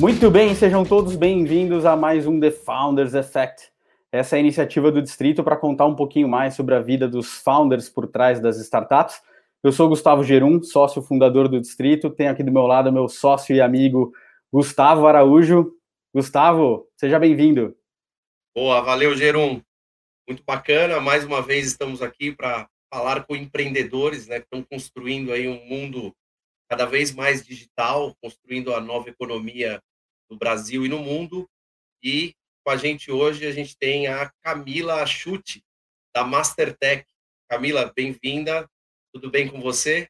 Muito bem, sejam todos bem-vindos a mais um The Founders Effect. Essa é a iniciativa do Distrito para contar um pouquinho mais sobre a vida dos founders por trás das startups. Eu sou Gustavo Gerum, sócio fundador do Distrito. Tenho aqui do meu lado meu sócio e amigo Gustavo Araújo. Gustavo, seja bem-vindo. Boa, valeu, Gerum. Muito bacana. Mais uma vez estamos aqui para falar com empreendedores, né, que estão construindo aí um mundo cada vez mais digital, construindo a nova economia no Brasil e no mundo. E com a gente hoje a gente tem a Camila Chute, da Mastertech. Camila, bem-vinda. Tudo bem com você?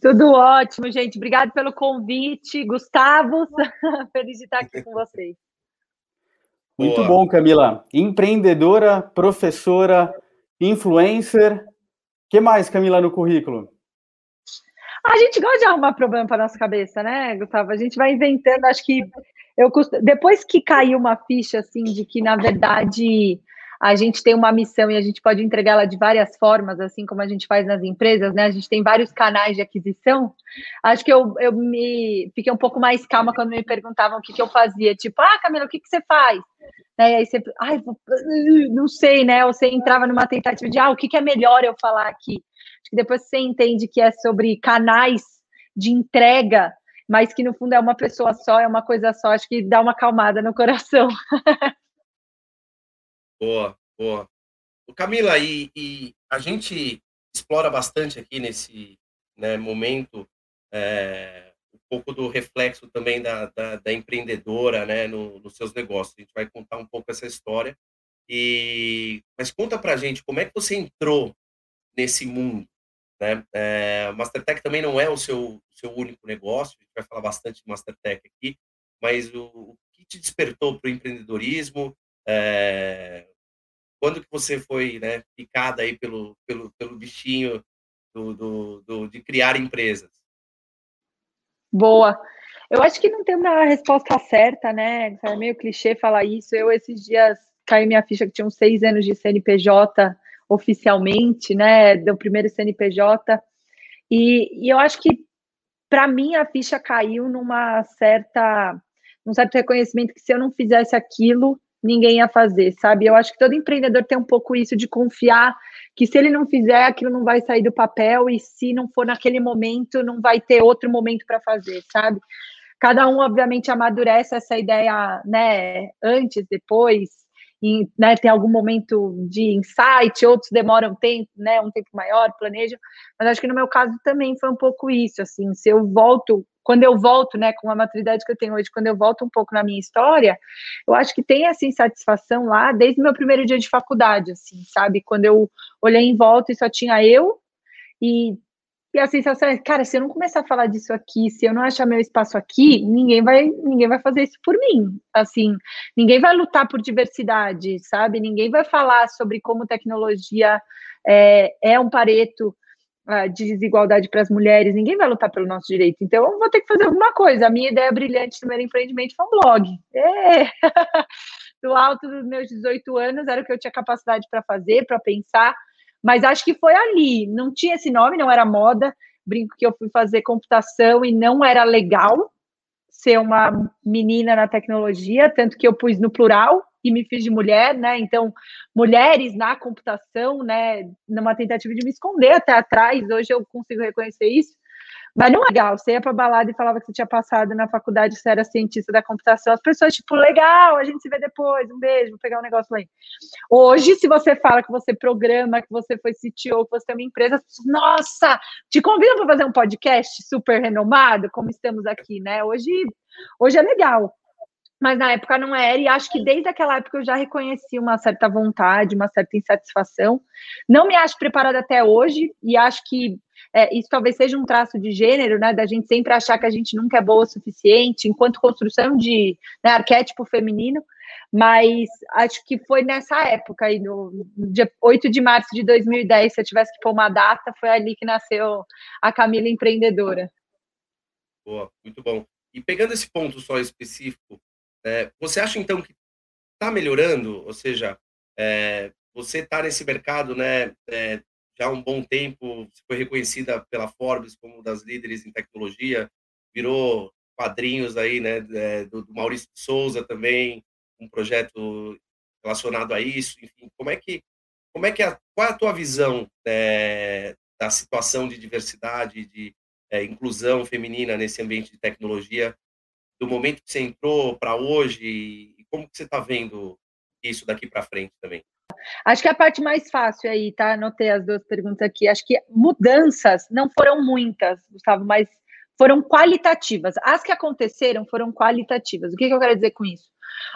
Tudo ótimo, gente. Obrigado pelo convite. Gustavo, feliz de estar aqui com vocês. Muito Boa. bom, Camila. Empreendedora, professora, influencer. O que mais, Camila, no currículo? A gente gosta de arrumar problema para nossa cabeça, né, Gustavo? A gente vai inventando, acho que eu depois que caiu uma ficha assim de que na verdade a gente tem uma missão e a gente pode entregá-la de várias formas, assim como a gente faz nas empresas, né? A gente tem vários canais de aquisição. Acho que eu, eu me fiquei um pouco mais calma quando me perguntavam o que, que eu fazia. Tipo, ah, Camila, o que, que você faz? Né? E aí você, ai, não sei, né? Ou você entrava numa tentativa de, ah, o que, que é melhor eu falar aqui? Depois você entende que é sobre canais de entrega, mas que no fundo é uma pessoa só, é uma coisa só, acho que dá uma calmada no coração. Boa, boa. Camila, e, e, a gente explora bastante aqui nesse né, momento é, um pouco do reflexo também da, da, da empreendedora né, no, nos seus negócios. A gente vai contar um pouco essa história. E, mas conta pra gente como é que você entrou nesse mundo. Né? É, Mastertech também não é o seu, seu único negócio, a gente vai falar bastante de Mastertech aqui, mas o, o que te despertou para o empreendedorismo? É, quando que você foi né, picada aí pelo, pelo, pelo bichinho do, do, do, de criar empresas? Boa. Eu acho que não tem uma resposta certa, né? É meio clichê falar isso. Eu, esses dias, caiu minha ficha que tinha uns seis anos de CNPJ oficialmente, né? Do primeiro CNPJ. E, e eu acho que, para mim, a ficha caiu numa certa, num certo reconhecimento que se eu não fizesse aquilo, ninguém ia fazer, sabe? Eu acho que todo empreendedor tem um pouco isso de confiar que se ele não fizer, aquilo não vai sair do papel e se não for naquele momento, não vai ter outro momento para fazer, sabe? Cada um, obviamente, amadurece essa ideia, né, antes, depois, e, né, tem algum momento de insight, outros demoram tempo, né, um tempo maior, planejam, mas acho que no meu caso também foi um pouco isso, assim, se eu volto quando eu volto, né, com a maturidade que eu tenho hoje, quando eu volto um pouco na minha história, eu acho que tem essa insatisfação lá desde o meu primeiro dia de faculdade, assim, sabe? Quando eu olhei em volta e só tinha eu e, e a sensação é, cara, se eu não começar a falar disso aqui, se eu não achar meu espaço aqui, ninguém vai, ninguém vai fazer isso por mim. Assim, ninguém vai lutar por diversidade, sabe? Ninguém vai falar sobre como tecnologia é, é um pareto de desigualdade para as mulheres, ninguém vai lutar pelo nosso direito. Então, eu vou ter que fazer alguma coisa. A minha ideia brilhante do meu empreendimento foi um blog. É. Do alto dos meus 18 anos, era o que eu tinha capacidade para fazer, para pensar. Mas acho que foi ali. Não tinha esse nome, não era moda. Brinco que eu fui fazer computação e não era legal ser uma menina na tecnologia, tanto que eu pus no plural e me fiz de mulher, né? Então, mulheres na computação, né? Numa tentativa de me esconder até atrás, hoje eu consigo reconhecer isso. Mas não é legal, você ia pra balada e falava que você tinha passado na faculdade, você era cientista da computação, as pessoas, tipo, legal, a gente se vê depois, um beijo, vou pegar um negócio lá. Hoje, se você fala que você programa, que você foi CTO, que você tem uma empresa, nossa, te convidam para fazer um podcast super renomado, como estamos aqui, né? Hoje, hoje é legal mas na época não era, e acho que desde aquela época eu já reconheci uma certa vontade, uma certa insatisfação. Não me acho preparada até hoje, e acho que é, isso talvez seja um traço de gênero, né, da gente sempre achar que a gente nunca é boa o suficiente, enquanto construção de né, arquétipo feminino, mas acho que foi nessa época, aí, no, dia 8 de março de 2010, se eu tivesse que pôr uma data, foi ali que nasceu a Camila Empreendedora. Boa, muito bom. E pegando esse ponto só específico, é, você acha então que está melhorando? Ou seja, é, você está nesse mercado, né? É, já há um bom tempo, foi reconhecida pela Forbes como uma das líderes em tecnologia, virou quadrinhos aí, né, é, do, do Maurício de Souza também, um projeto relacionado a isso, enfim, como é que, como é que a, qual é a tua visão é, da situação de diversidade, de é, inclusão feminina nesse ambiente de tecnologia, do momento que você entrou para hoje, e como que você está vendo isso daqui para frente também? Acho que a parte mais fácil aí, tá? Anotei as duas perguntas aqui. Acho que mudanças não foram muitas, Gustavo, mas foram qualitativas. As que aconteceram foram qualitativas. O que, que eu quero dizer com isso?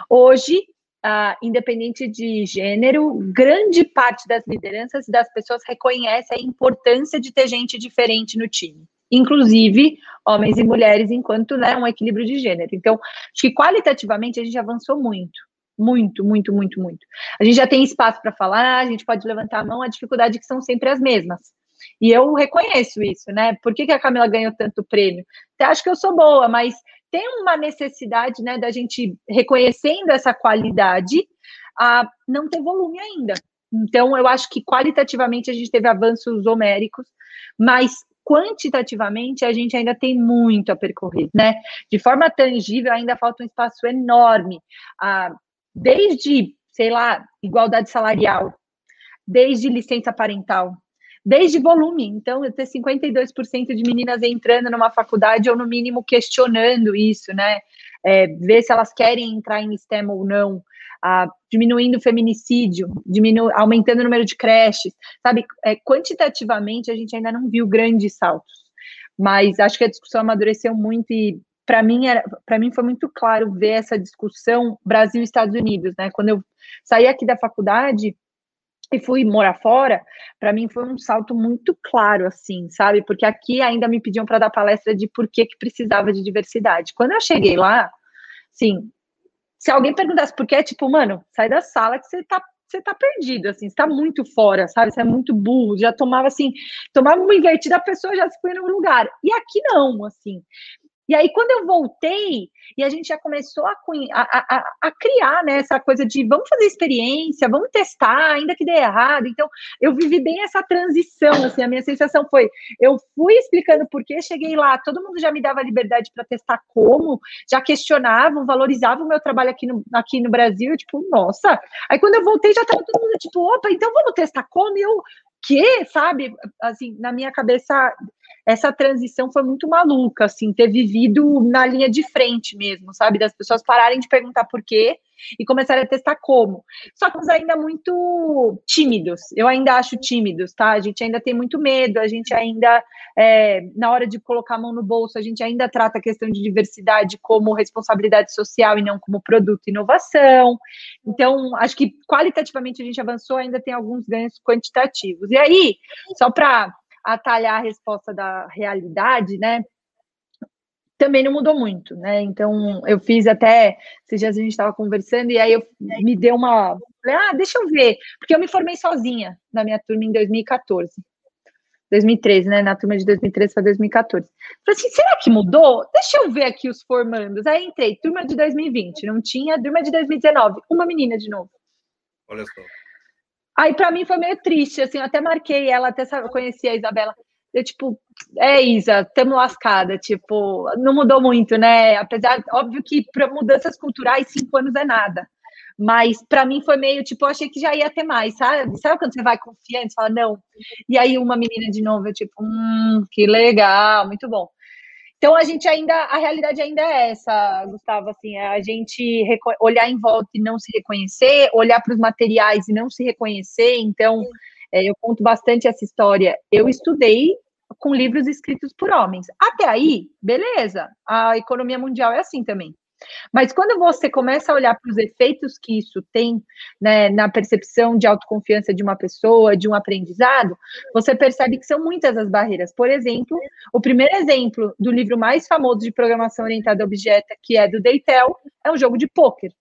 Hoje, uh, independente de gênero, grande parte das lideranças e das pessoas reconhece a importância de ter gente diferente no time. Inclusive homens e mulheres, enquanto né, um equilíbrio de gênero. Então, acho que qualitativamente a gente avançou muito. Muito, muito, muito, muito. A gente já tem espaço para falar, a gente pode levantar a mão, a dificuldade é que são sempre as mesmas. E eu reconheço isso, né? Por que, que a Camila ganhou tanto prêmio? Até acho que eu sou boa, mas tem uma necessidade, né, da gente reconhecendo essa qualidade, a não ter volume ainda. Então, eu acho que qualitativamente a gente teve avanços homéricos, mas quantitativamente a gente ainda tem muito a percorrer, né? De forma tangível, ainda falta um espaço enorme. Ah, desde, sei lá, igualdade salarial, desde licença parental, desde volume. Então, eu ter 52% de meninas entrando numa faculdade ou, no mínimo, questionando isso, né? É, ver se elas querem entrar em STEM ou não, ah, diminuindo o feminicídio, diminu aumentando o número de creches, sabe? É, quantitativamente, a gente ainda não viu grandes saltos, mas acho que a discussão amadureceu muito e para mim para mim foi muito claro ver essa discussão Brasil Estados Unidos, né? Quando eu saí aqui da faculdade, e fui morar fora, para mim foi um salto muito claro, assim, sabe? Porque aqui ainda me pediam para dar palestra de por que, que precisava de diversidade. Quando eu cheguei lá, sim, se alguém perguntasse por que, tipo, mano, sai da sala que você tá, você tá perdido, assim, você tá muito fora, sabe? Você é muito burro, já tomava assim, tomava uma invertida, a pessoa já se põe no lugar. E aqui não, assim. E aí, quando eu voltei, e a gente já começou a, a, a, a, criar né, essa coisa de vamos fazer experiência, vamos testar, ainda que dê errado. Então, eu vivi bem essa transição. Assim, a minha sensação foi: eu fui explicando por que cheguei lá, todo mundo já me dava liberdade para testar como, já questionavam, valorizavam o meu trabalho aqui no, aqui no Brasil. Tipo, nossa. Aí, quando eu voltei, já estava todo mundo tipo: opa, então vamos testar como? E eu, que, sabe? Assim, na minha cabeça essa transição foi muito maluca, assim, ter vivido na linha de frente mesmo, sabe? Das pessoas pararem de perguntar por quê e começarem a testar como. Só que ainda muito tímidos, eu ainda acho tímidos, tá? A gente ainda tem muito medo, a gente ainda, é, na hora de colocar a mão no bolso, a gente ainda trata a questão de diversidade como responsabilidade social e não como produto e inovação. Então, acho que qualitativamente a gente avançou, ainda tem alguns ganhos quantitativos. E aí, só para atalhar a resposta da realidade, né? Também não mudou muito, né? Então, eu fiz até. Esses dias a gente estava conversando, e aí eu me deu uma. Ah, deixa eu ver, porque eu me formei sozinha na minha turma em 2014. 2013, né? Na turma de 2013 para 2014. Falei assim, será que mudou? Deixa eu ver aqui os formandos. Aí entrei, turma de 2020, não tinha, turma de 2019, uma menina de novo. Olha só. Aí para mim foi meio triste, assim, eu até marquei ela, até sabe, eu conheci a Isabela. Eu, tipo, é, Isa, tamo lascada, tipo, não mudou muito, né? Apesar, óbvio que para mudanças culturais, cinco anos é nada. Mas para mim foi meio, tipo, eu achei que já ia ter mais, sabe? Sabe quando você vai confiante, fala, não. E aí uma menina de novo, eu, tipo, hum, que legal, muito bom. Então a gente ainda, a realidade ainda é essa, Gustavo, assim, é a gente olhar em volta e não se reconhecer, olhar para os materiais e não se reconhecer. Então, é, eu conto bastante essa história. Eu estudei com livros escritos por homens. Até aí, beleza. A economia mundial é assim também. Mas quando você começa a olhar para os efeitos que isso tem né, na percepção de autoconfiança de uma pessoa, de um aprendizado, você percebe que são muitas as barreiras. Por exemplo, o primeiro exemplo do livro mais famoso de programação orientada a objeto, que é do Deitel, é um jogo de pôquer.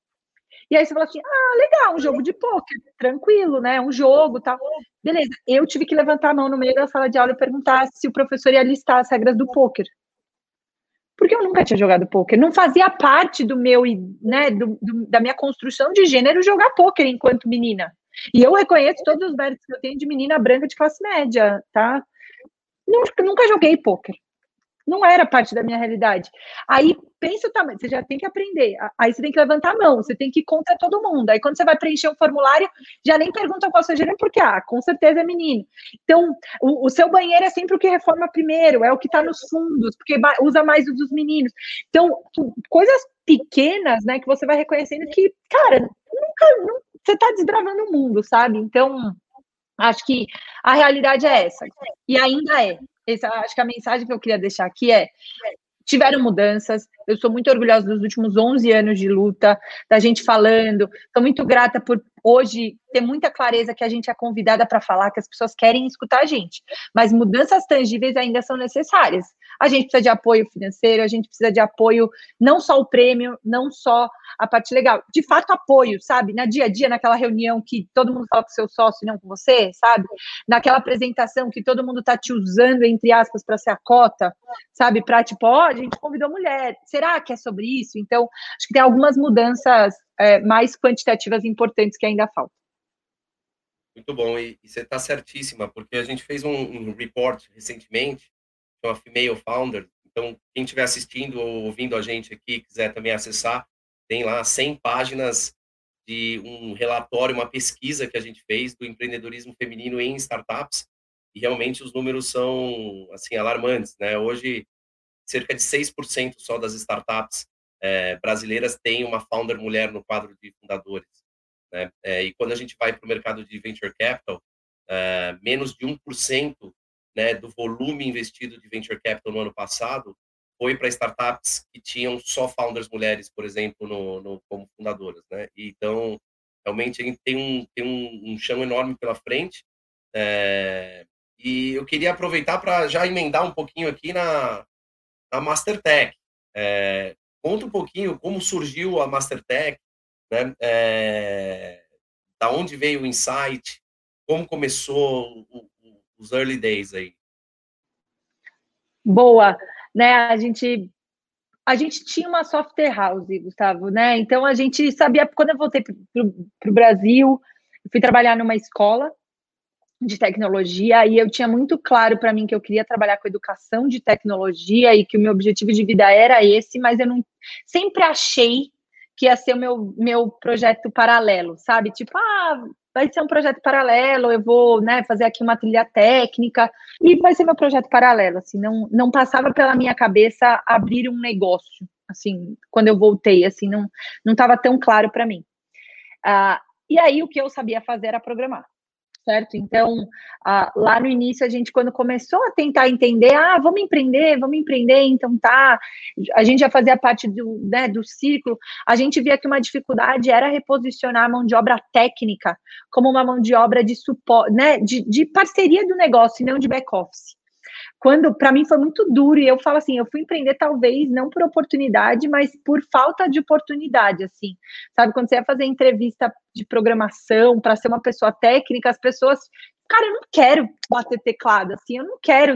E aí você fala assim: ah, legal, um jogo de pôquer, tranquilo, né? Um jogo tal. Beleza, eu tive que levantar a mão no meio da sala de aula e perguntar se o professor ia listar as regras do pôquer porque eu nunca tinha jogado pôquer. Não fazia parte do meu, né, do, do, da minha construção de gênero jogar pôquer enquanto menina. E eu reconheço todos os méritos que eu tenho de menina branca de classe média, tá? Nunca, nunca joguei pôquer. Não era parte da minha realidade. Aí pensa o tamanho, você já tem que aprender. Aí você tem que levantar a mão, você tem que ir contra todo mundo. Aí quando você vai preencher um formulário, já nem pergunta qual seu gênero, porque, ah, com certeza é menino. Então, o, o seu banheiro é sempre o que reforma primeiro, é o que está nos fundos, porque usa mais o dos meninos. Então, coisas pequenas, né, que você vai reconhecendo que, cara, nunca, nunca você está desbravando o mundo, sabe? Então, acho que a realidade é essa. E ainda é. Essa, acho que a mensagem que eu queria deixar aqui é: tiveram mudanças. Eu sou muito orgulhosa dos últimos 11 anos de luta, da gente falando. Estou muito grata por hoje ter muita clareza que a gente é convidada para falar, que as pessoas querem escutar a gente. Mas mudanças tangíveis ainda são necessárias. A gente precisa de apoio financeiro, a gente precisa de apoio, não só o prêmio, não só a parte legal. De fato, apoio, sabe? Na dia a dia, naquela reunião que todo mundo fala com seu sócio e não com você, sabe? Naquela apresentação que todo mundo está te usando, entre aspas, para ser a cota, sabe? Para tipo, ó, oh, a gente convidou mulher. Será que é sobre isso? Então, acho que tem algumas mudanças é, mais quantitativas importantes que ainda faltam. Muito bom, e, e você está certíssima, porque a gente fez um, um report recentemente, uma Female Founder, então quem estiver assistindo ou ouvindo a gente aqui, quiser também acessar, tem lá 100 páginas de um relatório, uma pesquisa que a gente fez do empreendedorismo feminino em startups, e realmente os números são, assim, alarmantes, né? Hoje, cerca de 6% só das startups é, brasileiras têm uma founder mulher no quadro de fundadores. Né? É, e quando a gente vai para o mercado de venture capital, é, menos de 1% né, do volume investido de venture capital no ano passado foi para startups que tinham só founders mulheres, por exemplo, no, no como fundadoras. Né? Então, realmente, a gente tem um, tem um, um chão enorme pela frente. É, e eu queria aproveitar para já emendar um pouquinho aqui na, na Mastertech. É, Conta um pouquinho como surgiu a Mastertech, né? É, da onde veio o insight, como começou o, os early days aí. Boa, né? A gente a gente tinha uma software house, Gustavo, né? Então a gente sabia quando eu voltei para o Brasil, fui trabalhar numa escola de tecnologia e eu tinha muito claro para mim que eu queria trabalhar com educação de tecnologia e que o meu objetivo de vida era esse, mas eu não sempre achei que ia ser o meu, meu projeto paralelo, sabe? Tipo, ah, vai ser um projeto paralelo, eu vou, né, fazer aqui uma trilha técnica e vai ser meu projeto paralelo, assim, não, não passava pela minha cabeça abrir um negócio, assim, quando eu voltei, assim, não estava tão claro para mim. Ah, e aí o que eu sabia fazer era programar certo? Então, lá no início, a gente, quando começou a tentar entender, ah, vamos empreender, vamos empreender, então tá, a gente já fazia parte do, né, do ciclo, a gente via que uma dificuldade era reposicionar a mão de obra técnica como uma mão de obra de suporte, né, de, de parceria do negócio e não de back-office quando para mim foi muito duro e eu falo assim, eu fui empreender talvez não por oportunidade, mas por falta de oportunidade, assim. Sabe, quando você ia fazer entrevista de programação para ser uma pessoa técnica, as pessoas, cara, eu não quero bater teclado, assim, eu não quero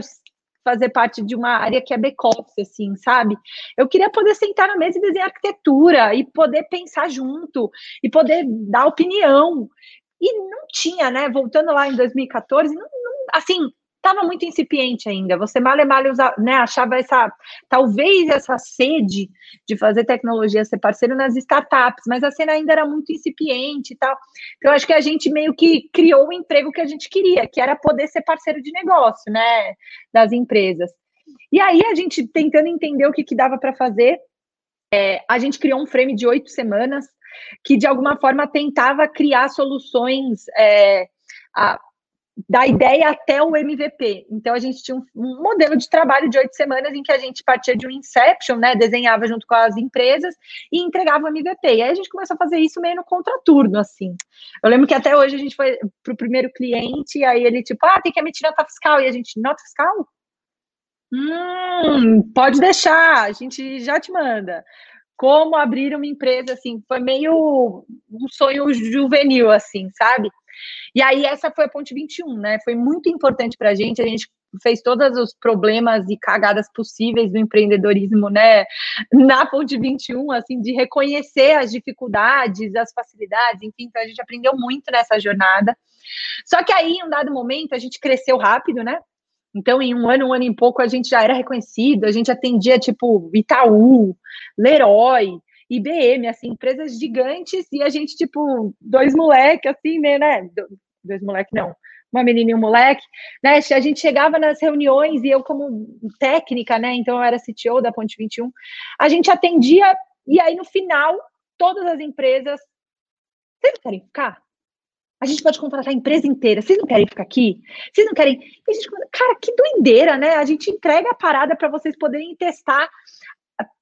fazer parte de uma área que é back-office, assim, sabe? Eu queria poder sentar na mesa e desenhar arquitetura e poder pensar junto e poder dar opinião. E não tinha, né? Voltando lá em 2014, não, não assim, estava muito incipiente ainda. Você mal e mal né, achava essa, talvez essa sede de fazer tecnologia ser parceiro nas startups, mas a cena ainda era muito incipiente e tal. Então, acho que a gente meio que criou o emprego que a gente queria, que era poder ser parceiro de negócio, né, das empresas. E aí, a gente tentando entender o que, que dava para fazer, é, a gente criou um frame de oito semanas que, de alguma forma, tentava criar soluções. É, a, da ideia até o MVP. Então, a gente tinha um, um, modelo de trabalho de oito semanas em que a gente partia de um Inception, né? Desenhava junto com as empresas e entregava o MVP. E aí a gente começou a fazer isso meio no contraturno, assim. Eu lembro que até hoje a gente foi para o primeiro cliente, e aí ele, tipo, ah, tem que emitir nota fiscal. E a gente, nota fiscal? Hum, pode deixar, a gente já te manda como abrir uma empresa, assim, foi meio um sonho juvenil, assim, sabe? E aí essa foi a ponte 21, né? Foi muito importante para a gente, a gente fez todos os problemas e cagadas possíveis do empreendedorismo, né, na ponte 21, assim, de reconhecer as dificuldades, as facilidades, enfim, então a gente aprendeu muito nessa jornada. Só que aí, em um dado momento, a gente cresceu rápido, né? Então, em um ano, um ano e pouco, a gente já era reconhecido, a gente atendia, tipo, Itaú, Leroy, IBM, assim, empresas gigantes, e a gente, tipo, dois moleques, assim, né, né? Dois moleques, não, uma menina e um moleque, né? A gente chegava nas reuniões e eu, como técnica, né? Então, eu era CTO da Ponte 21, a gente atendia, e aí, no final, todas as empresas, vocês não querem ficar? A gente pode contratar a empresa inteira. Vocês não querem ficar aqui? Vocês não querem? Gente, cara, que doideira, né? A gente entrega a parada para vocês poderem testar.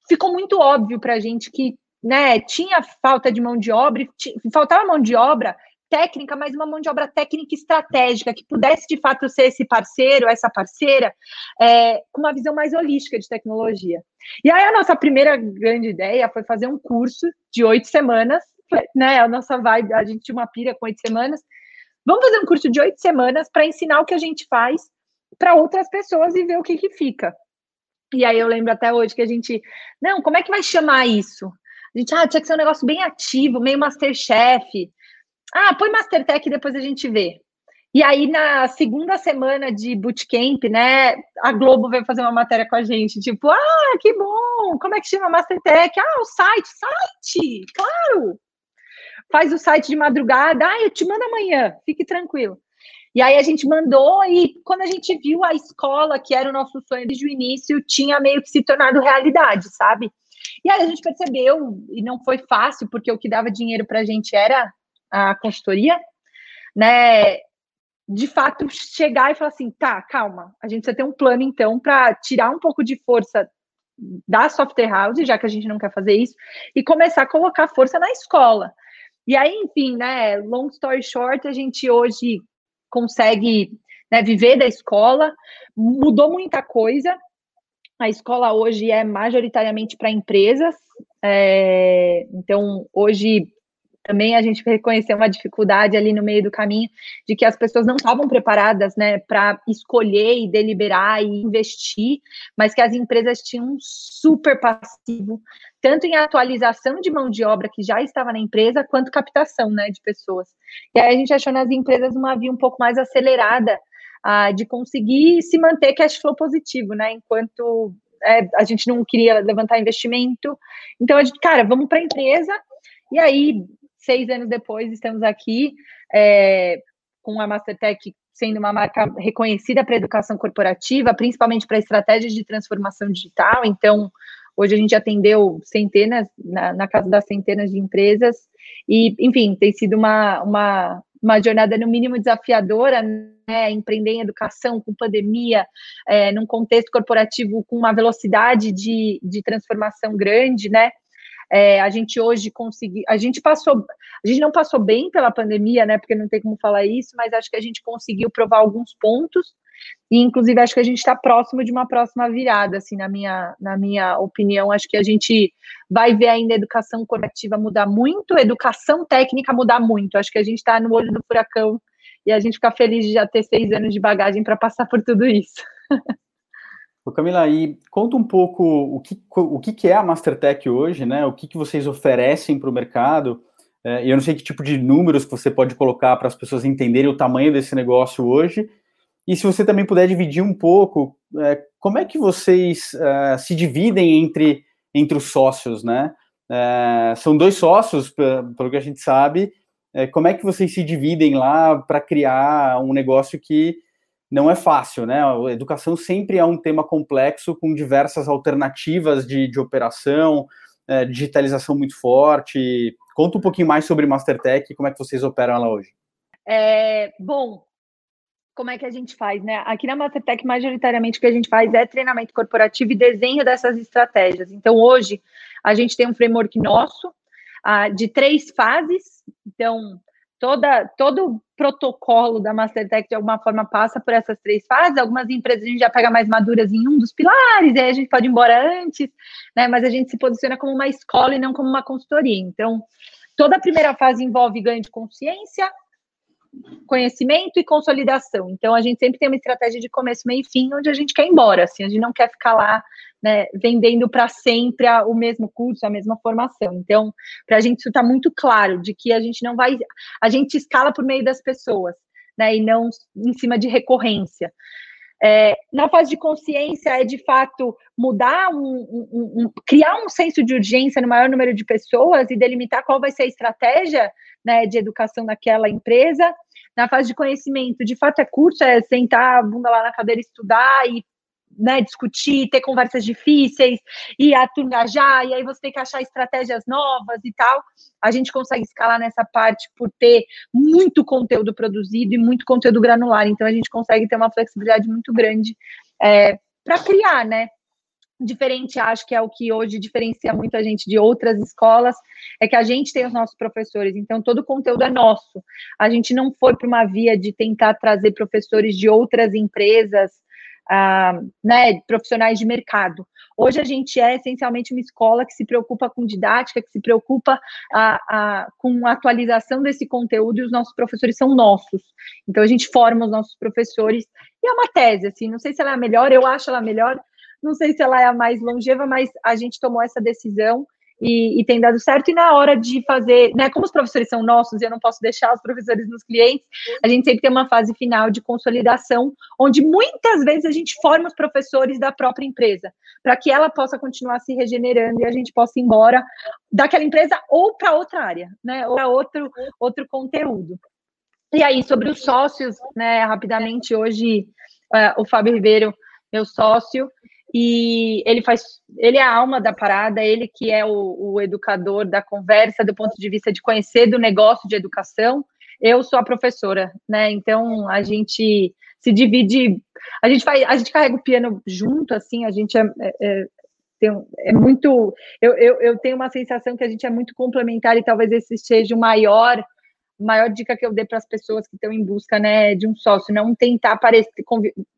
Ficou muito óbvio para a gente que né, tinha falta de mão de obra, faltava mão de obra técnica, mas uma mão de obra técnica estratégica, que pudesse de fato ser esse parceiro, essa parceira, é, com uma visão mais holística de tecnologia. E aí a nossa primeira grande ideia foi fazer um curso de oito semanas né, a nossa vibe, a gente tinha uma pira com oito semanas. Vamos fazer um curso de oito semanas para ensinar o que a gente faz para outras pessoas e ver o que, que fica. E aí eu lembro até hoje que a gente, não, como é que vai chamar isso? A gente, ah, tinha que ser um negócio bem ativo, meio Masterchef. Ah, põe Mastertech e depois a gente vê. E aí, na segunda semana de bootcamp, né, a Globo veio fazer uma matéria com a gente, tipo, ah, que bom, como é que chama Mastertech? Ah, o site, site, claro! faz o site de madrugada, ah, eu te mando amanhã, fique tranquilo. E aí a gente mandou e quando a gente viu a escola, que era o nosso sonho desde o início, tinha meio que se tornado realidade, sabe? E aí a gente percebeu, e não foi fácil, porque o que dava dinheiro para a gente era a consultoria, né? De fato, chegar e falar assim, tá, calma, a gente precisa ter um plano então para tirar um pouco de força da software house, já que a gente não quer fazer isso, e começar a colocar força na escola. E aí, enfim, né, long story short, a gente hoje consegue né, viver da escola, mudou muita coisa. A escola hoje é majoritariamente para empresas, é, então hoje também a gente reconheceu uma dificuldade ali no meio do caminho de que as pessoas não estavam preparadas, né, para escolher e deliberar e investir, mas que as empresas tinham um super passivo, tanto em atualização de mão de obra que já estava na empresa, quanto captação, né, de pessoas. E aí a gente achou nas empresas uma via um pouco mais acelerada uh, de conseguir se manter cash flow positivo, né, enquanto é, a gente não queria levantar investimento. Então, a gente, cara, vamos para a empresa. E aí, seis anos depois, estamos aqui é, com a Mastertech sendo uma marca reconhecida para educação corporativa, principalmente para estratégias de transformação digital. Então, hoje a gente atendeu centenas, na, na casa das centenas de empresas, e, enfim, tem sido uma, uma, uma jornada, no mínimo, desafiadora, né? Empreender em educação, com pandemia, é, num contexto corporativo com uma velocidade de, de transformação grande, né? É, a gente hoje conseguiu, a gente passou, a gente não passou bem pela pandemia, né? Porque não tem como falar isso, mas acho que a gente conseguiu provar alguns pontos. E, inclusive, acho que a gente está próximo de uma próxima virada, assim, na minha, na minha opinião. Acho que a gente vai ver ainda a educação corporativa mudar muito, educação técnica mudar muito. Acho que a gente está no olho do furacão e a gente fica feliz de já ter seis anos de bagagem para passar por tudo isso. Ô Camila, e conta um pouco o que, o que é a Mastertech hoje, né? O que, que vocês oferecem para o mercado. É, eu não sei que tipo de números que você pode colocar para as pessoas entenderem o tamanho desse negócio hoje. E se você também puder dividir um pouco, é, como é que vocês é, se dividem entre, entre os sócios, né? São dois sócios, pelo que a gente sabe. Como é que vocês se dividem lá para criar um negócio que não é fácil, né? A educação sempre é um tema complexo, com diversas alternativas de, de operação, é, digitalização muito forte. Conta um pouquinho mais sobre Mastertech e como é que vocês operam ela hoje. É, bom, como é que a gente faz, né? Aqui na Mastertech, majoritariamente, o que a gente faz é treinamento corporativo e desenho dessas estratégias. Então, hoje, a gente tem um framework nosso, ah, de três fases. Então, toda, todo protocolo da Mastertech de alguma forma passa por essas três fases. Algumas empresas a gente já pega mais maduras em um dos pilares, aí a gente pode ir embora antes, né? Mas a gente se posiciona como uma escola e não como uma consultoria. Então, toda a primeira fase envolve ganho de consciência, conhecimento e consolidação. Então, a gente sempre tem uma estratégia de começo, meio e fim, onde a gente quer ir embora, assim, a gente não quer ficar lá né, vendendo para sempre a, o mesmo curso, a mesma formação. Então, para a gente isso está muito claro de que a gente não vai, a gente escala por meio das pessoas, né, e não em cima de recorrência. É, na fase de consciência é de fato mudar, um, um, um, criar um senso de urgência no maior número de pessoas e delimitar qual vai ser a estratégia né, de educação naquela empresa. Na fase de conhecimento, de fato é curso, é sentar a bunda lá na cadeira, estudar e né, discutir, ter conversas difíceis, e a já, e aí você tem que achar estratégias novas e tal. A gente consegue escalar nessa parte por ter muito conteúdo produzido e muito conteúdo granular. Então a gente consegue ter uma flexibilidade muito grande é, para criar, né? Diferente, acho que é o que hoje diferencia muito a gente de outras escolas, é que a gente tem os nossos professores, então todo o conteúdo é nosso. A gente não foi para uma via de tentar trazer professores de outras empresas ah, né, profissionais de mercado. Hoje a gente é essencialmente uma escola que se preocupa com didática, que se preocupa a, com a atualização desse conteúdo e os nossos professores são nossos. Então a gente forma os nossos professores e é uma tese, assim, não sei se ela é a melhor, eu acho ela melhor, não sei se ela é a mais longeva, mas a gente tomou essa decisão e, e, tem dado certo. E na hora de fazer, né, como os professores são nossos e eu não posso deixar os professores nos clientes, a gente sempre tem uma fase final de consolidação, onde muitas vezes a gente forma os professores da própria empresa, para que ela possa continuar se regenerando e a gente possa ir embora daquela empresa ou para outra área, né, ou para outro, outro conteúdo. E aí, sobre os sócios, né, rapidamente, hoje, uh, o Fábio Ribeiro, meu sócio, e ele faz, ele é a alma da parada, ele que é o, o, educador da conversa do ponto de vista de conhecer do negócio de educação. Eu sou a professora, né? Então a gente se divide, a gente faz, a gente carrega o piano junto, assim, a gente é, é, é é muito, eu, eu, eu tenho uma sensação que a gente é muito complementar e talvez esse seja o maior maior dica que eu dei para as pessoas que estão em busca né, de um sócio, não tentar parecer,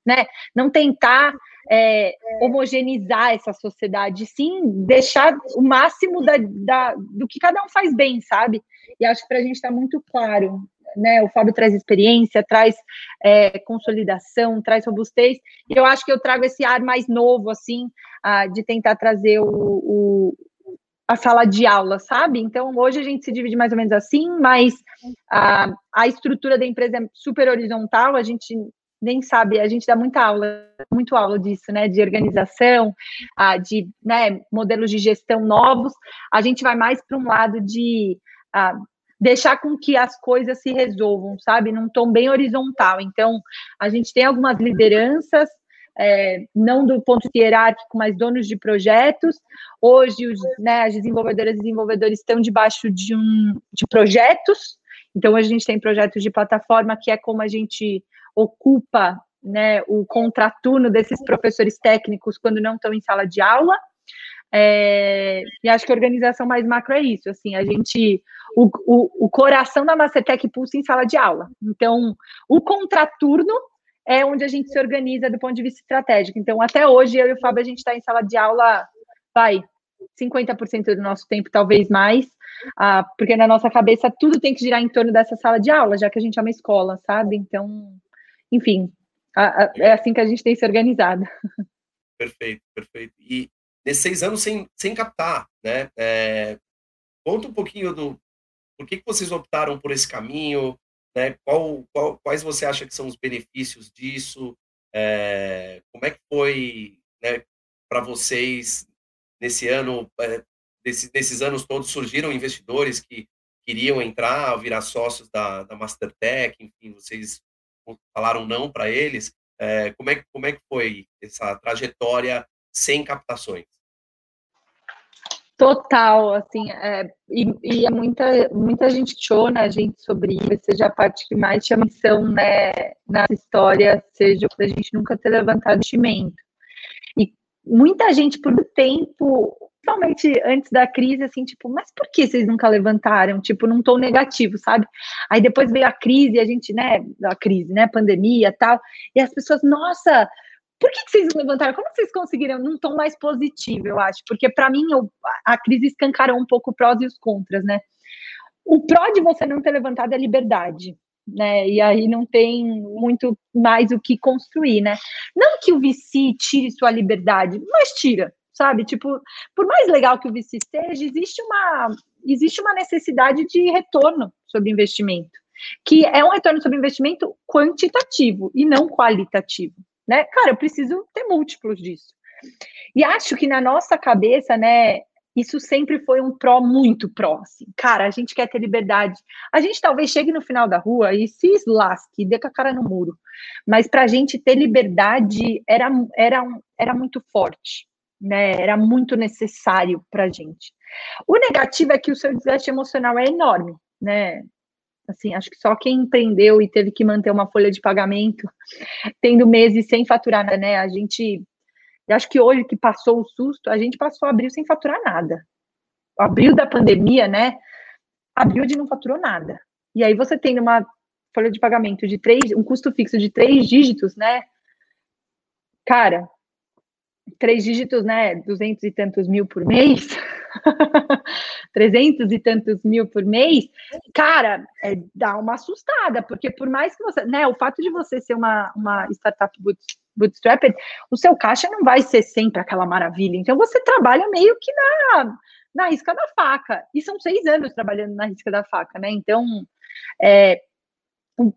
né, não tentar é, homogeneizar essa sociedade, sim deixar o máximo da, da, do que cada um faz bem, sabe? E acho que para a gente está muito claro, né? O Fábio traz experiência, traz é, consolidação, traz robustez, e eu acho que eu trago esse ar mais novo, assim, de tentar trazer o a sala de aula, sabe? Então, hoje a gente se divide mais ou menos assim, mas a, a estrutura da empresa é super horizontal, a gente nem sabe, a gente dá muita aula, muito aula disso, né? De organização, a, de né, modelos de gestão novos. A gente vai mais para um lado de a, deixar com que as coisas se resolvam, sabe? Num tom bem horizontal. Então, a gente tem algumas lideranças é, não do ponto hierárquico, mas donos de projetos. Hoje, os, né, as desenvolvedoras e desenvolvedores estão debaixo de, um, de projetos. Então, a gente tem projetos de plataforma, que é como a gente ocupa né, o contraturno desses professores técnicos quando não estão em sala de aula. É, e acho que a organização mais macro é isso, assim, a gente, o, o, o coração da Mastertech pulsa em sala de aula. Então, o contraturno é onde a gente se organiza do ponto de vista estratégico. Então, até hoje, eu e o Fábio, a gente está em sala de aula, vai, 50% do nosso tempo, talvez mais, ah, porque na nossa cabeça tudo tem que girar em torno dessa sala de aula, já que a gente é uma escola, sabe? Então, enfim, a, a, é assim que a gente tem se organizado. Perfeito, perfeito. E nesses seis anos sem, sem captar, né? É, conta um pouquinho do por que, que vocês optaram por esse caminho, né? Qual, qual, quais você acha que são os benefícios disso? É, como é que foi né, para vocês nesse ano? É, nesse, nesses anos todos surgiram investidores que queriam entrar, virar sócios da, da Mastertech, enfim, vocês falaram não para eles. É, como, é, como é que foi essa trajetória sem captações? Total, assim, é, e, e, é muita, muita gente questiona a gente sobre isso, seja a parte que mais chama atenção, né, na história, seja a gente nunca ter levantado investimento. E muita gente, por um tempo, principalmente antes da crise, assim, tipo, mas por que vocês nunca levantaram? Tipo, num tom negativo, sabe? Aí depois veio a crise, a gente, né, a crise, né, pandemia tal, e as pessoas, nossa, por que, que vocês levantaram? Como vocês conseguiram num tom mais positivo, eu acho? Porque para mim eu, a crise escancarou um pouco os prós e os contras, né? O pró de você não ter levantado é a liberdade, né? E aí não tem muito mais o que construir, né? Não que o VC tire sua liberdade, mas tira, sabe? Tipo, por mais legal que o VC seja, existe uma existe uma necessidade de retorno sobre investimento, que é um retorno sobre investimento quantitativo e não qualitativo né? Cara, eu preciso ter múltiplos disso. E acho que na nossa cabeça, né, isso sempre foi um pró muito pró. Assim. Cara, a gente quer ter liberdade. A gente talvez chegue no final da rua e se lasque, dê com a cara no muro. Mas para a gente ter liberdade era, era, era muito forte, né? Era muito necessário para a gente. O negativo é que o seu desgaste emocional é enorme, né? Assim, acho que só quem empreendeu e teve que manter uma folha de pagamento, tendo meses sem faturar, né? A gente acho que hoje que passou o susto, a gente passou abril sem faturar nada. Abril da pandemia, né? Abril de não faturou nada. E aí você tem uma folha de pagamento de três, um custo fixo de três dígitos, né? Cara, três dígitos, né? Duzentos e tantos mil por mês. 300 e tantos mil por mês, cara, é, dá uma assustada, porque por mais que você, né, o fato de você ser uma, uma startup bootstrapped, o seu caixa não vai ser sempre aquela maravilha, então você trabalha meio que na, na risca da faca, e são seis anos trabalhando na risca da faca, né, então, é,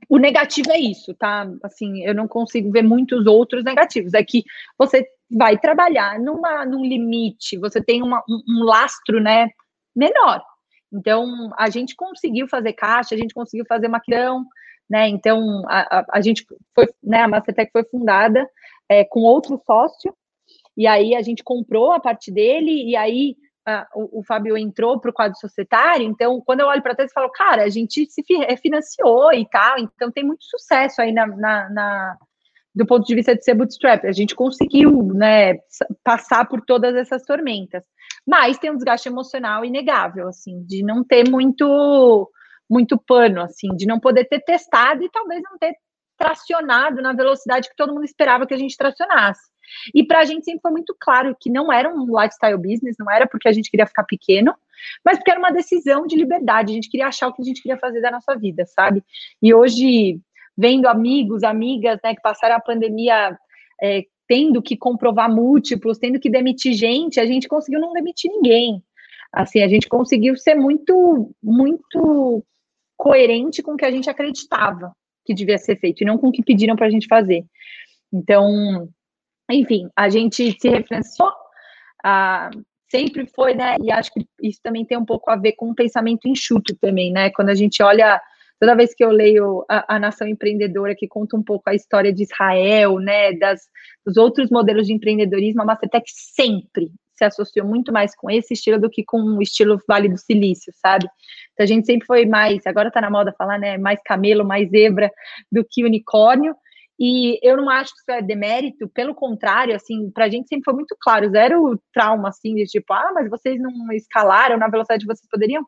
o, negativo é isso, tá? Assim, eu não consigo ver muitos outros negativos. É que você vai trabalhar numa, num limite, você tem uma, um, um lastro, né, menor. Então, a gente conseguiu fazer caixa, a gente conseguiu fazer maquilão, né? Então, a, a, a, gente foi, né? A Mastertech foi fundada é, com outro sócio, e aí a gente comprou a parte dele, e aí a, o, o, Fábio entrou para o quadro societário. Então, quando eu olho para trás, eu falo, cara, a gente se é, financiou e tal, então tem muito sucesso aí na, na, na do ponto de vista de ser bootstrap. A gente conseguiu, né, passar por todas essas tormentas. Mas tem um desgaste emocional inegável, assim, de não ter muito muito pano, assim, de não poder ter testado e talvez não ter tracionado na velocidade que todo mundo esperava que a gente tracionasse. E para a gente sempre foi muito claro que não era um lifestyle business, não era porque a gente queria ficar pequeno, mas porque era uma decisão de liberdade, a gente queria achar o que a gente queria fazer da nossa vida, sabe? E hoje, vendo amigos, amigas, né, que passaram a pandemia é, tendo que comprovar múltiplos, tendo que demitir gente, a gente conseguiu não demitir ninguém. Assim, a gente conseguiu ser muito, muito coerente com o que a gente acreditava que devia ser feito e não com o que pediram para a gente fazer. Então, enfim, a gente se refinanciou, ah, sempre foi, né? E acho que isso também tem um pouco a ver com o pensamento enxuto também, né? Quando a gente olha toda vez que eu leio a, a, Nação Empreendedora, que conta um pouco a história de Israel, né, das, dos outros modelos de empreendedorismo, a Mastertech sempre se associou muito mais com esse estilo do que com o estilo Vale do Silício, sabe? Então a gente sempre foi mais, agora tá na moda falar, né, mais camelo, mais zebra do que unicórnio, e eu não acho que isso é demérito, pelo contrário, assim, pra gente sempre foi muito claro, zero trauma, assim, de tipo, ah, mas vocês não escalaram na velocidade que vocês poderiam?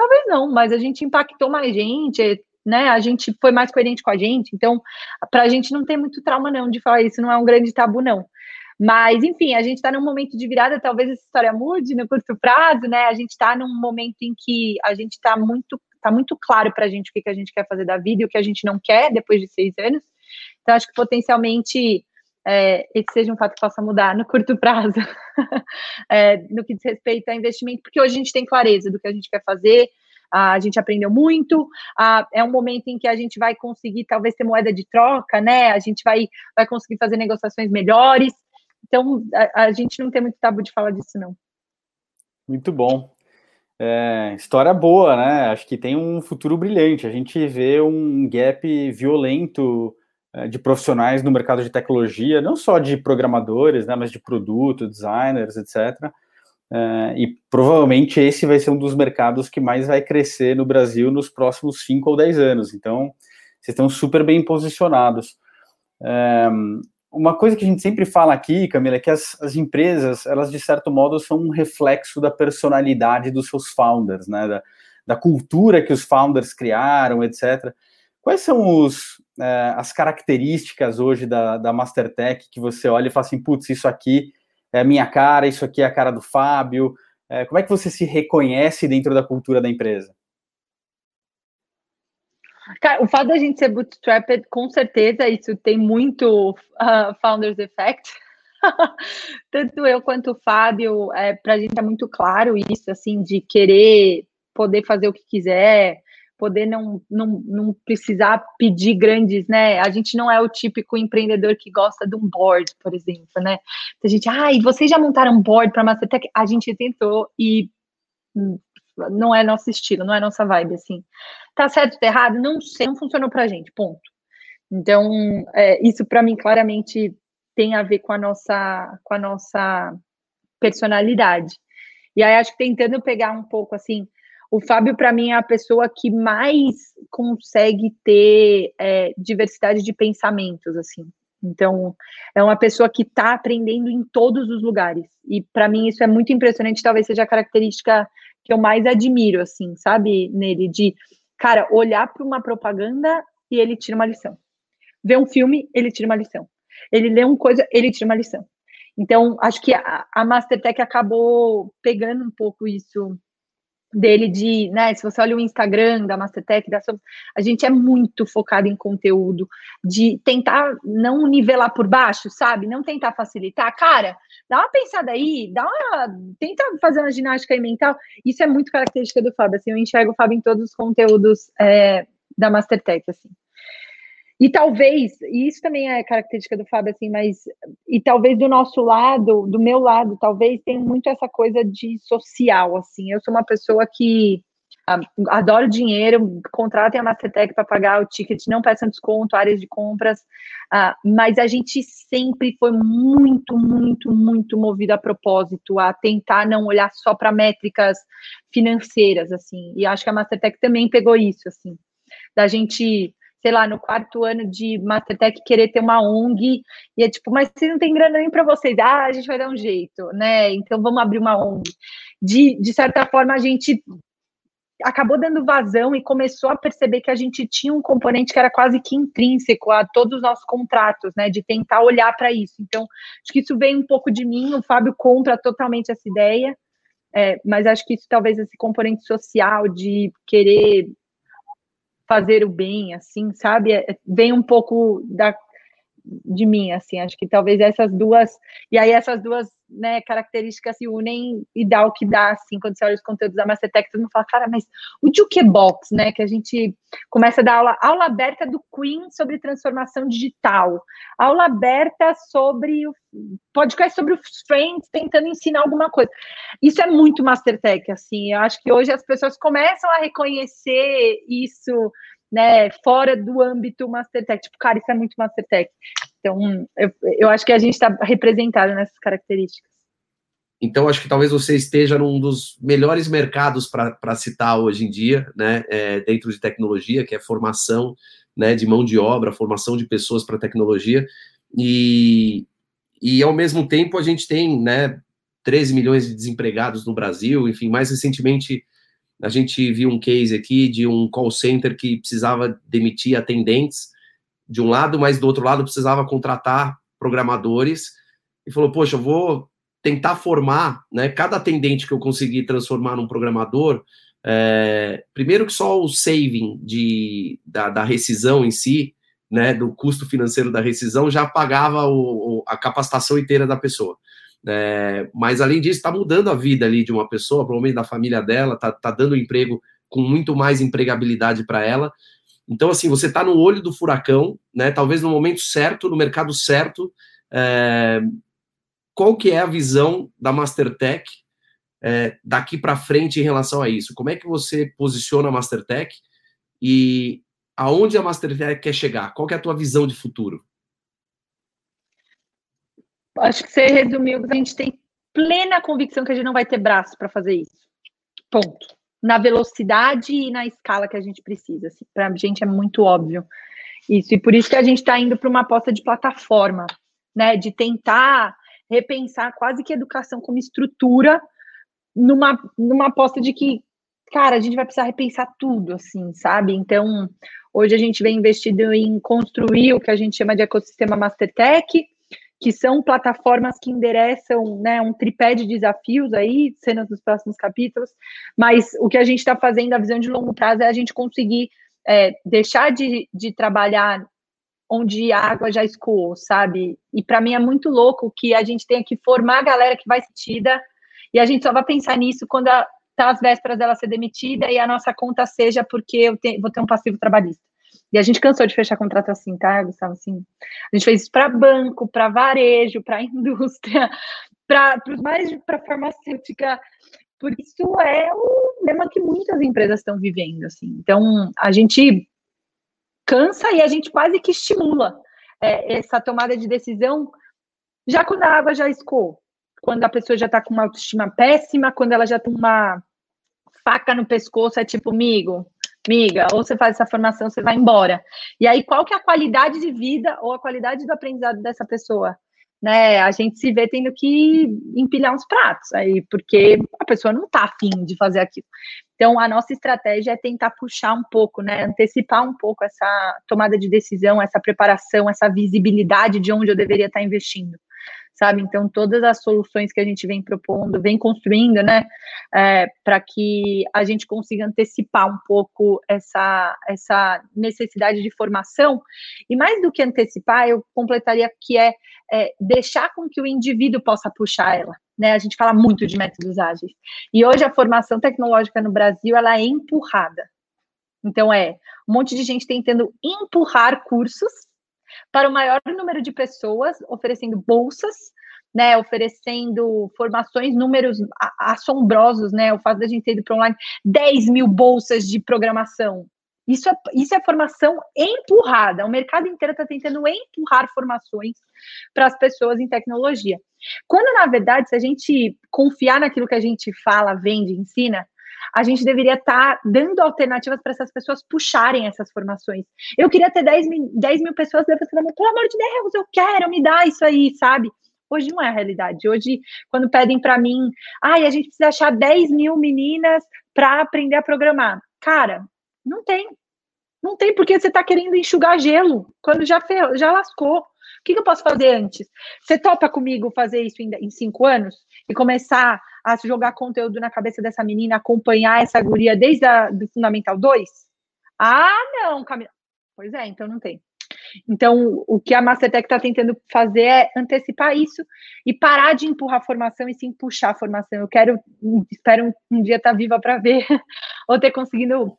Talvez não, mas a gente impactou mais gente, né? A gente foi mais coerente com a gente. Então, para a gente não tem muito trauma, não, de falar isso, não é um grande tabu, não. Mas, enfim, a gente está num momento de virada, talvez essa história mude no curto prazo, né? A gente está num momento em que a gente está muito, tá muito claro para a gente o que, que a gente quer fazer da vida e o que a gente não quer depois de seis anos. Então, acho que potencialmente é, seja um fato que possa mudar no curto prazo, é, no que diz respeito a investimento, porque hoje a gente tem clareza do que a gente quer fazer, a gente aprendeu muito, é um momento em que a gente vai conseguir talvez ter moeda de troca, né? A gente vai, vai conseguir fazer negociações melhores. Então, a, a gente não tem muito tabu de falar disso, não. Muito bom. É, história boa, né? Acho que tem um futuro brilhante. A gente vê um gap violento de profissionais no mercado de tecnologia, não só de programadores, né, mas de produto, designers, etc. É, e provavelmente esse vai ser um dos mercados que mais vai crescer no Brasil nos próximos 5 ou 10 anos. Então, vocês estão super bem posicionados. É, uma coisa que a gente sempre fala aqui, Camila, é que as, as, empresas, elas de certo modo são um reflexo da personalidade dos seus founders, né? Da, da cultura que os founders criaram, etc. Quais são os, é, as características hoje da, da Mastertech que você olha e fala assim, putz, isso aqui é a minha cara, isso aqui é a cara do Fábio? É, como é que você se reconhece dentro da cultura da empresa? Cara, o fato da gente ser bootstrapped, com certeza, isso tem muito uh, Founders Effect. Tanto eu quanto o Fábio, é, para a gente é muito claro isso, assim, de querer poder fazer o que quiser, poder não, não, não precisar pedir grandes, né? A gente não é o típico empreendedor que gosta de um board, por exemplo, né? A gente, ah, e vocês já montaram um board para Mastertech? A gente tentou e hum, não é nosso estilo, não é nossa vibe, assim. Tá certo, tá errado? Não sei, não funcionou pra gente, ponto. Então, é, isso para mim claramente tem a ver com a nossa, com a nossa personalidade. E aí acho que tentando pegar um pouco assim, o Fábio, para mim, é a pessoa que mais consegue ter é, diversidade de pensamentos, assim. Então, é uma pessoa que está aprendendo em todos os lugares. E para mim isso é muito impressionante, talvez seja a característica que eu mais admiro, assim, sabe, nele, de, cara, olhar para uma propaganda e ele tira uma lição. Ver um filme, ele tira uma lição. Ele lê uma coisa, ele tira uma lição. Então, acho que a, a Mastertech acabou pegando um pouco isso dele de, né, se você olha o Instagram da Mastertech, da a gente é muito focado em conteúdo, de tentar não nivelar por baixo, sabe? Não tentar facilitar. Cara, dá uma pensada aí, dá uma, tenta fazer uma ginástica aí mental. Isso é muito característica do Fábio, assim, eu enxergo o Fábio em todos os conteúdos é, da Mastertech, assim. E talvez, e isso também é característica do Fábio, assim, mas, e talvez do nosso lado, do meu lado, talvez tenha muito essa coisa de social, assim. Eu sou uma pessoa que ah, adoro dinheiro, contratem a Mastertech para pagar o ticket, não peçam desconto, áreas de compras, uh, mas a gente sempre foi muito, muito, muito movido a propósito, a tentar não olhar só para métricas financeiras, assim, e acho que a Mastertech também pegou isso, assim, da gente sei lá, no quarto ano de Mastertech querer ter uma ONG, e é tipo, mas você não tem grana nem para vocês, ah, a gente vai dar um jeito, né? Então vamos abrir uma ONG. De, de certa forma, a gente acabou dando vazão e começou a perceber que a gente tinha um componente que era quase que intrínseco a todos os nossos contratos, né? De tentar olhar para isso. Então, acho que isso vem um pouco de mim, o Fábio compra totalmente essa ideia. É, mas acho que isso talvez esse componente social de querer fazer o bem, assim, sabe? É, vem um pouco da de mim, assim, acho que talvez essas duas, e aí essas duas, né, características se unem e dá o que dá, assim, quando você olha os conteúdos da Mastertech, todo mundo fala, cara, mas o Jukebox, né, que a gente começa a dar aula, aula aberta do Queen sobre transformação digital, aula aberta sobre o podcast sobre os Friends tentando ensinar alguma coisa. Isso é muito Mastertech, assim, eu acho que hoje as pessoas começam a reconhecer isso, né, fora do âmbito Mastertech. Tipo, cara, isso é muito Mastertech. Então, eu, eu acho que a gente está representado nessas características. Então, acho que talvez você esteja num dos melhores mercados para citar hoje em dia, né, é, dentro de tecnologia, que é formação né, de mão de obra, formação de pessoas para tecnologia. E, e, ao mesmo tempo, a gente tem né, 13 milhões de desempregados no Brasil, enfim, mais recentemente a gente viu um case aqui de um call center que precisava demitir atendentes de um lado, mas do outro lado precisava contratar programadores e falou: Poxa, eu vou tentar formar, né? Cada atendente que eu conseguir transformar num programador, é, primeiro que só o saving de, da, da, rescisão em si, né? Do custo financeiro da rescisão já pagava o, o, a capacitação inteira da pessoa. É, mas além disso, está mudando a vida ali de uma pessoa, provavelmente da família dela, está tá dando emprego com muito mais empregabilidade para ela. Então, assim, você está no olho do furacão, né? Talvez no momento certo, no mercado certo. É, qual que é a visão da Mastertech é, daqui para frente em relação a isso? Como é que você posiciona a Mastertech e aonde a Mastertech quer chegar? Qual que é a tua visão de futuro? Acho que você resumiu, a gente tem plena convicção que a gente não vai ter braço para fazer isso. Ponto. Na velocidade e na escala que a gente precisa. Assim, para a gente é muito óbvio isso. E por isso que a gente está indo para uma aposta de plataforma, né? De tentar repensar quase que educação como estrutura numa, numa aposta de que, cara, a gente vai precisar repensar tudo, assim, sabe? Então, hoje a gente vem investido em construir o que a gente chama de ecossistema Mastertech, que são plataformas que endereçam né, um tripé de desafios aí, cenas dos próximos capítulos, mas o que a gente está fazendo, a visão de longo prazo, é a gente conseguir é, deixar de, de trabalhar onde a água já escoou, sabe? E para mim é muito louco que a gente tenha que formar a galera que vai sentida, e a gente só vai pensar nisso quando está tá às vésperas dela ser demitida e a nossa conta seja porque eu te, vou ter um passivo trabalhista. E a gente cansou de fechar contrato assim, tá, Gustavo? Assim, a gente fez isso para banco, para varejo, para indústria, para mais para farmacêutica, porque isso é o tema que muitas empresas estão vivendo, assim. Então, a gente cansa e a gente quase que estimula é, essa tomada de decisão já quando a água já escoou, quando a pessoa já está com uma autoestima péssima, quando ela já tem uma faca no pescoço, é tipo, amigo, amiga, ou você faz essa formação, você vai embora. E aí, qual que é a qualidade de vida ou a qualidade do aprendizado dessa pessoa? Né, a gente se vê tendo que empilhar uns pratos aí, porque a pessoa não está afim de fazer aquilo. Então, a nossa estratégia é tentar puxar um pouco, né, antecipar um pouco essa tomada de decisão, essa preparação, essa visibilidade de onde eu deveria estar investindo sabe? Então, todas as soluções que a gente vem propondo, vem construindo, né, é, para que a gente consiga antecipar um pouco essa, essa necessidade de formação, e mais do que antecipar, eu completaria que é, é deixar com que o indivíduo possa puxar ela. Né, a gente fala muito de métodos ágeis. E hoje a formação tecnológica no Brasil ela é empurrada. Então é um monte de gente tentando empurrar cursos para o maior número de pessoas, oferecendo bolsas, né, oferecendo formações, números assombrosos, né, o fato da gente ter ido para online, 10 mil bolsas de programação. Isso é, isso é formação empurrada. O mercado inteiro está tentando empurrar formações para as pessoas em tecnologia. Quando, na verdade, se a gente confiar naquilo que a gente fala, vende, ensina, a gente deveria estar tá dando alternativas para essas pessoas puxarem essas formações. Eu queria ter 10 mil, 10 mil pessoas levantando pelo amor de Deus, eu quero, me dá isso aí, sabe? Hoje não é a realidade. Hoje, quando pedem para mim, ai, ah, a gente precisa achar 10 mil meninas para aprender a programar. Cara, não tem. Não tem, porque você está querendo enxugar gelo, quando já, ferrou, já lascou. O que, que, eu posso fazer antes? Você topa comigo fazer isso em, em cinco anos? E começar a jogar conteúdo na cabeça dessa menina, acompanhar essa guria desde do Fundamental 2? Ah, não, Camila. Pois é, então não tem. Então, o que a Mastertech está tentando fazer é antecipar isso e parar de empurrar a formação e sim puxar a formação. Eu quero, espero um, um dia estar tá viva para ver ou ter conseguido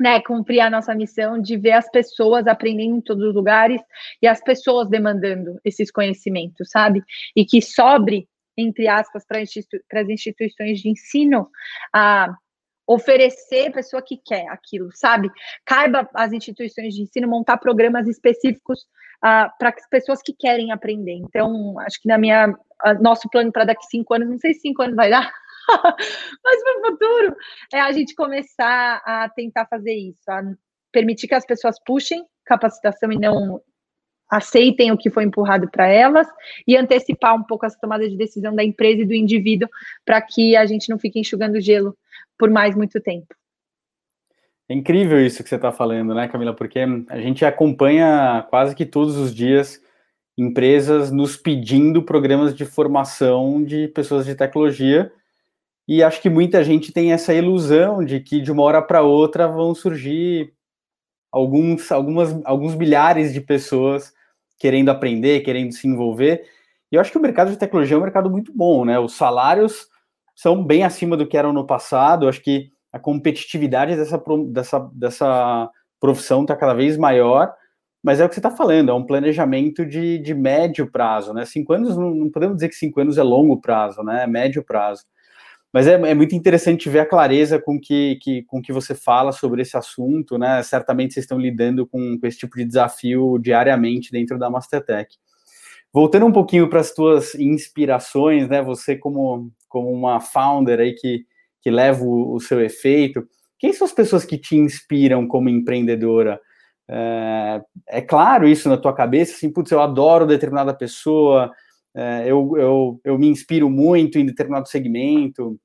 né, cumprir a nossa missão de ver as pessoas aprendendo em todos os lugares e as pessoas demandando esses conhecimentos, sabe? E que sobre, entre aspas, para institu as instituições de ensino a oferecer a pessoa que quer aquilo, sabe? Caiba às instituições de ensino montar programas específicos uh, para as pessoas que querem aprender. Então, acho que na minha nosso plano para daqui cinco anos, não sei se cinco anos vai dar, mas para o futuro é a gente começar a tentar fazer isso, a permitir que as pessoas puxem capacitação e não aceitem o que foi empurrado para elas e antecipar um pouco essa tomada de decisão da empresa e do indivíduo para que a gente não fique enxugando gelo por mais muito tempo. É incrível isso que você está falando, né, Camila? Porque a gente acompanha quase que todos os dias empresas nos pedindo programas de formação de pessoas de tecnologia e acho que muita gente tem essa ilusão de que de uma hora para outra vão surgir alguns, algumas, alguns milhares de pessoas querendo aprender, querendo se envolver. E eu acho que o mercado de tecnologia é um mercado muito bom, né? Os salários são bem acima do que eram no passado. Eu acho que a competitividade dessa, dessa, dessa profissão está cada vez maior, mas é o que você está falando, é um planejamento de, de médio prazo, né? Cinco anos, não, não, podemos dizer que cinco anos é longo prazo, né? É médio prazo. Mas é, é, muito interessante ver a clareza com que, que, com que você fala sobre esse assunto, né? Certamente vocês estão lidando com, com esse tipo de desafio diariamente dentro da Mastertech. Voltando um pouquinho para as tuas inspirações, né? Você como, como uma founder aí que, que leva o, o seu efeito, quem são as pessoas que te inspiram como empreendedora? É, é claro isso na tua cabeça, assim, putz, eu adoro determinada pessoa, eu, eu, eu me inspiro muito em determinado segmento?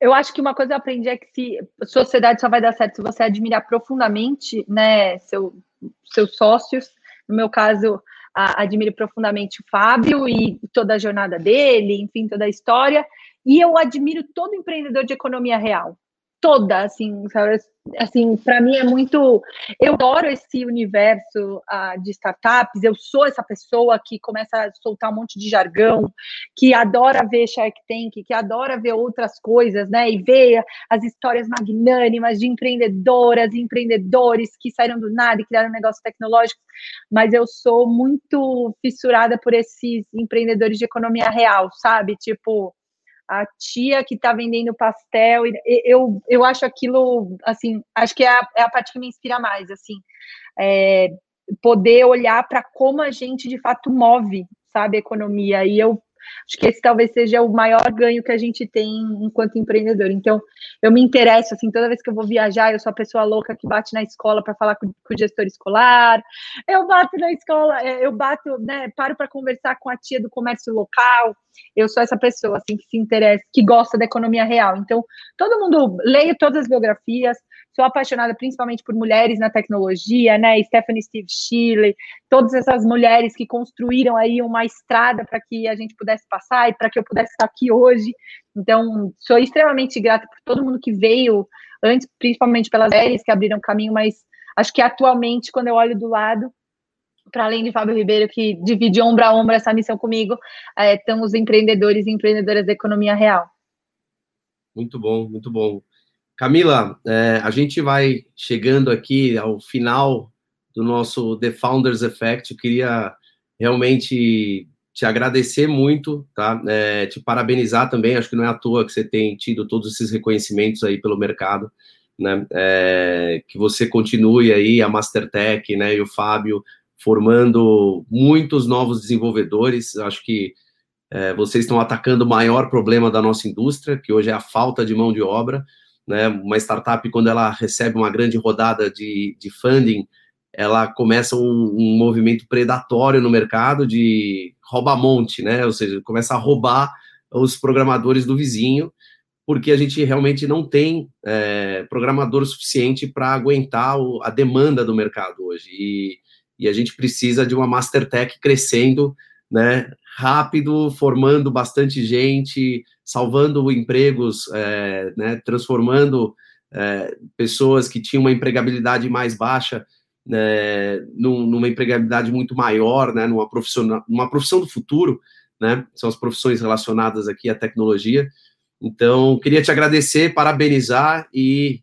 Eu acho que uma coisa eu aprendi é que se sociedade só vai dar certo se você admirar profundamente, né, seu, seus sócios. No meu caso, a, admiro profundamente o Fábio e toda a jornada dele, enfim, toda a história. E eu admiro todo empreendedor de economia real toda, assim, sabe? Assim, para mim é muito. Eu adoro esse universo uh, de startups. Eu sou essa pessoa que começa a soltar um monte de jargão, que adora ver Shark Tank, que adora ver outras coisas, né? E ver as histórias magnânimas de empreendedoras e empreendedores que saíram do nada e criaram um negócio tecnológico. Mas eu sou muito fissurada por esses empreendedores de economia real, sabe? Tipo a tia que está vendendo pastel. Eu, eu acho aquilo, assim, acho que é a, é a parte que me inspira mais, assim, é, poder olhar para como a gente de fato move, sabe, a economia. E eu Acho que esse talvez seja o maior ganho que a gente tem enquanto empreendedor. Então, eu me interesso, assim, toda vez que eu vou viajar, eu sou a pessoa louca que bate na escola para falar com, com, o gestor escolar, eu bato na escola, é, eu bato, né, paro para conversar com a tia do comércio local. Eu sou essa pessoa, assim, que se interessa, que gosta da economia real. Então, todo mundo leia todas as biografias, Sou apaixonada principalmente por mulheres na tecnologia, né? Stephanie Steve Chile, todas essas mulheres que construíram aí uma estrada para que a gente pudesse passar e para que eu pudesse estar aqui hoje. Então, sou extremamente grata por todo mundo que veio antes, principalmente pelas mulheres que abriram caminho, mas acho que atualmente, quando eu olho do lado, para além de Fábio Ribeiro, que divide ombro a ombro essa missão comigo, é, os empreendedores e empreendedoras da economia real. Muito bom, muito bom. Camila, é, a gente vai chegando aqui ao final do nosso The Founders Effect. Eu queria realmente te agradecer muito, tá? É, te parabenizar também. Acho que não é à toa que você tem tido todos esses reconhecimentos aí pelo mercado, né? É, que você continue aí a Mastertech, né? E o Fábio formando muitos novos desenvolvedores. Acho que é, vocês estão atacando o maior problema da nossa indústria, que hoje é a falta de mão de obra né? Uma startup, quando ela recebe uma grande rodada de, de funding, ela começa um, um movimento predatório no mercado de rouba-monte, né? Ou seja, começa a roubar os programadores do vizinho, porque a gente realmente não tem é, programador suficiente para aguentar o, a demanda do mercado hoje. E, e a gente precisa de uma Master Tech crescendo, né? Rápido, formando bastante gente, salvando empregos, é, né, transformando é, pessoas que tinham uma empregabilidade mais baixa né, numa empregabilidade muito maior, né, numa, profissional, numa profissão do futuro, né, são as profissões relacionadas aqui à tecnologia. Então, queria te agradecer, parabenizar e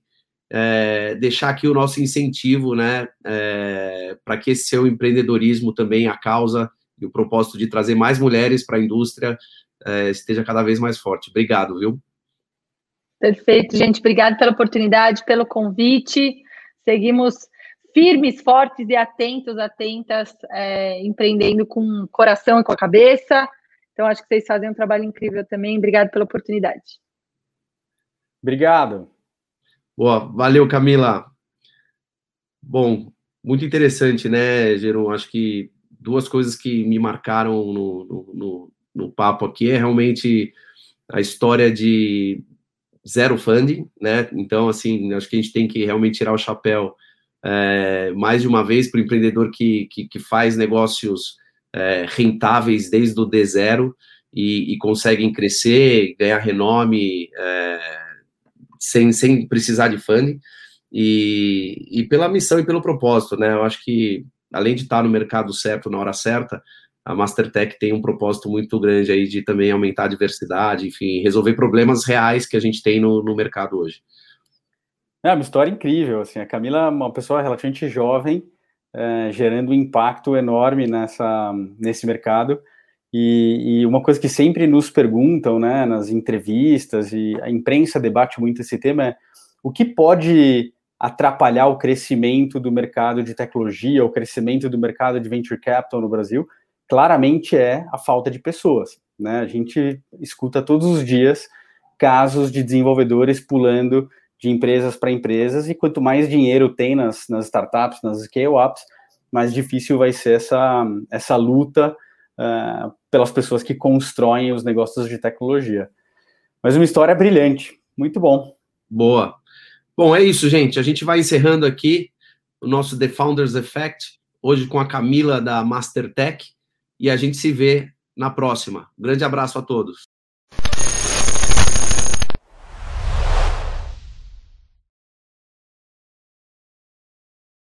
é, deixar aqui o nosso incentivo, né, é, para que esse seu empreendedorismo também, a causa e o propósito de trazer mais mulheres para a indústria, é, esteja cada vez mais forte. Obrigado, viu? Perfeito, gente. Obrigado pela oportunidade, pelo convite. Seguimos firmes, fortes e atentos, atentas, é, empreendendo com o coração e com a cabeça. Então, acho que vocês fazem um trabalho incrível também. Obrigado pela oportunidade. Obrigado. Boa, valeu, Camila. Bom, muito interessante, né, Geron? Acho que duas coisas que me marcaram no, no, no, no papo aqui é realmente a história de zero funding, né? Então, assim, acho que a gente tem que realmente tirar o chapéu é, mais de uma vez para o empreendedor que, que, que, faz negócios é, rentáveis desde o D0 e, e conseguem crescer, ganhar renome é, sem, sem precisar de funding. E, e pela missão e pelo propósito, né? Eu acho que, além de estar no mercado certo na hora certa, a Mastertech tem um propósito muito grande aí de também aumentar a diversidade, enfim, resolver problemas reais que a gente tem no, no mercado hoje. É uma história incrível, assim, a Camila é uma pessoa relativamente jovem, é, gerando um impacto enorme nessa, nesse mercado, e, e, uma coisa que sempre nos perguntam, né, nas entrevistas, e a imprensa debate muito esse tema, é o que pode atrapalhar o crescimento do mercado de tecnologia, o crescimento do mercado de venture capital no Brasil, claramente é a falta de pessoas. Né? A gente escuta todos os dias casos de desenvolvedores pulando de empresas para empresas, e quanto mais dinheiro tem nas, nas startups, nas scale-ups, mais difícil vai ser essa, essa luta uh, pelas pessoas que constroem os negócios de tecnologia. Mas uma história brilhante, muito bom. Boa. Bom, é isso, gente. A gente vai encerrando aqui o nosso The Founders Effect, hoje com a Camila da Mastertech e a gente se vê na próxima. Grande abraço a todos.